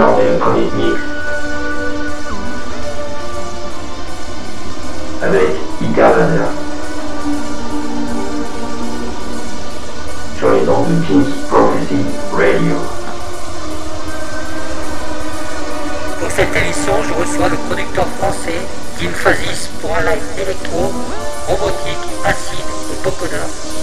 Heure d'électronique mix. Avec Ika Banner. Sur les ondes de King's Prophecy Radio. Pour cette émission, je reçois le producteur français Kim Fazis pour un live électro, robotique, acide et pocoda.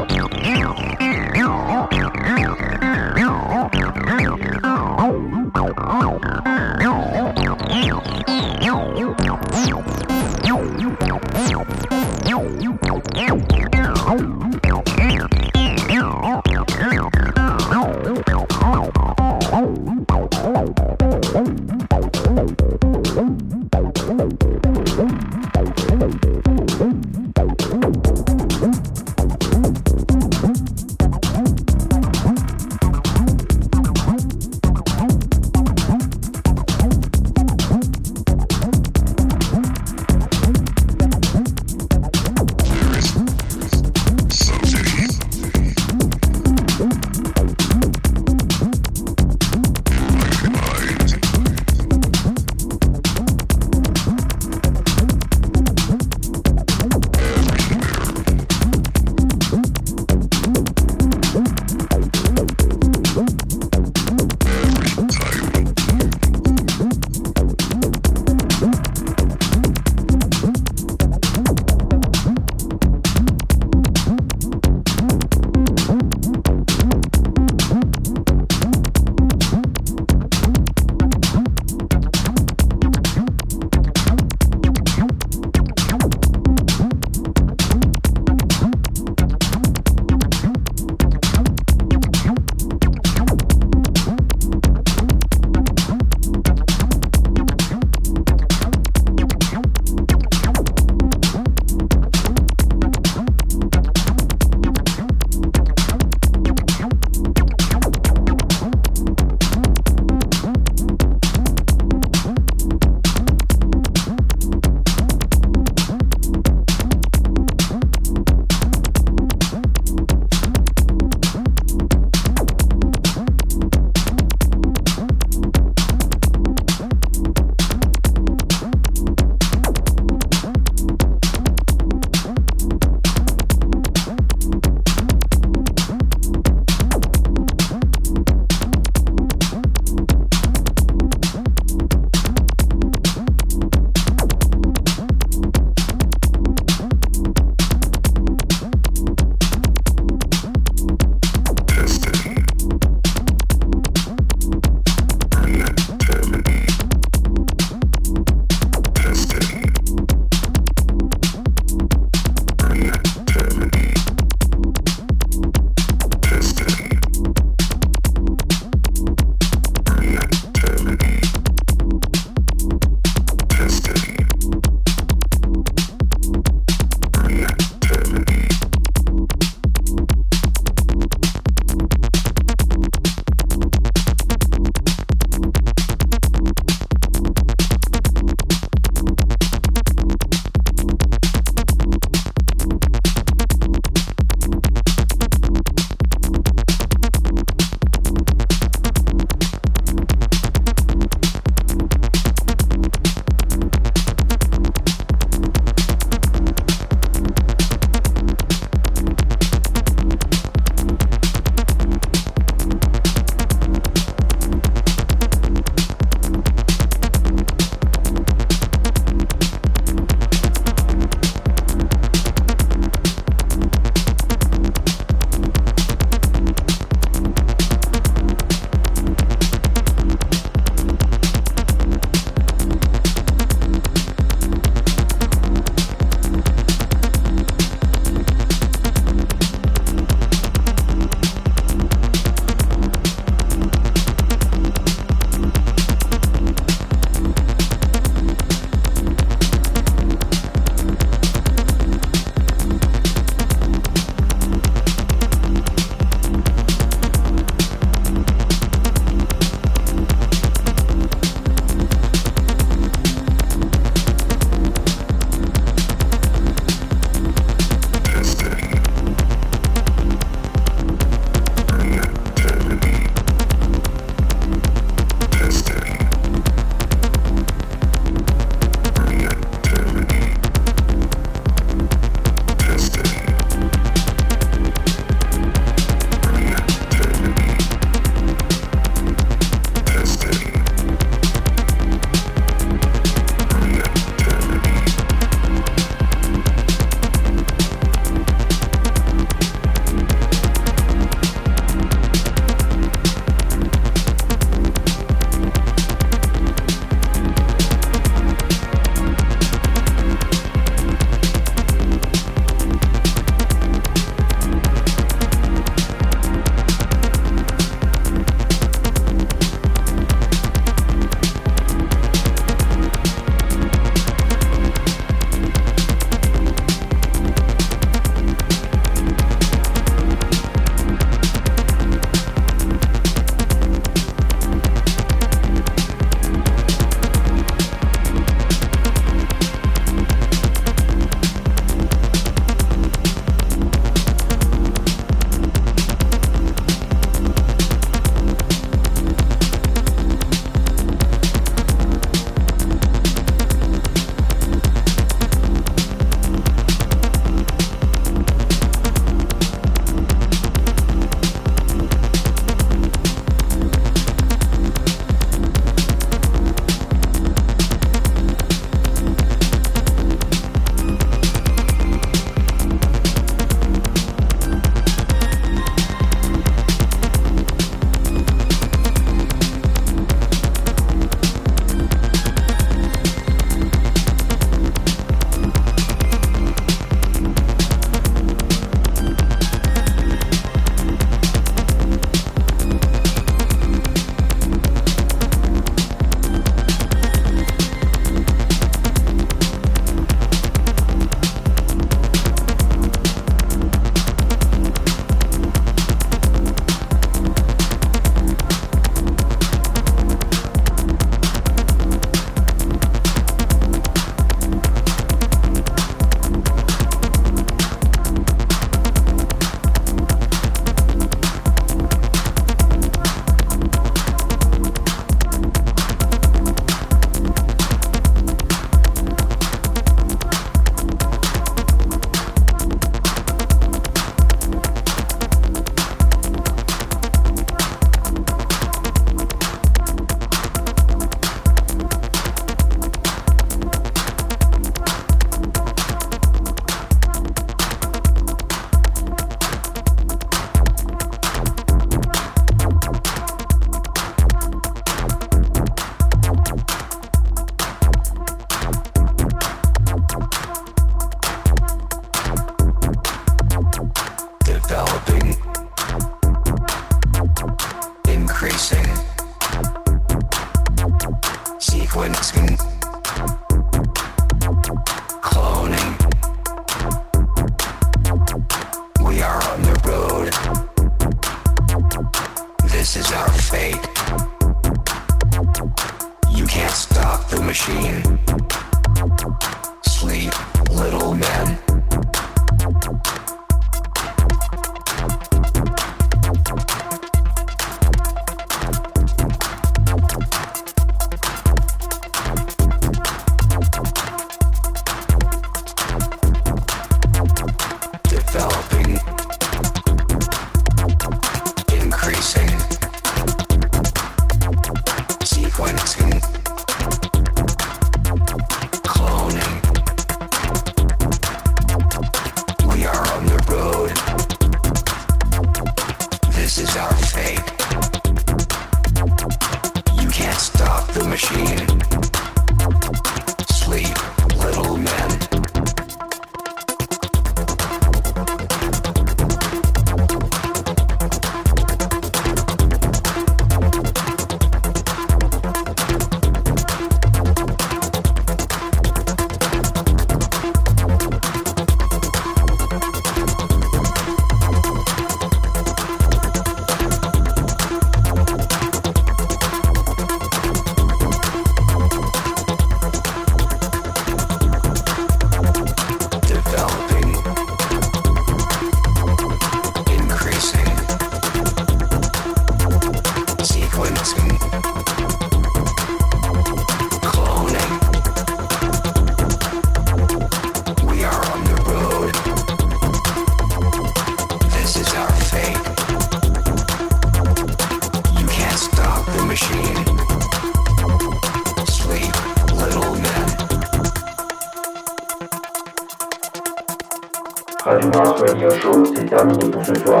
control.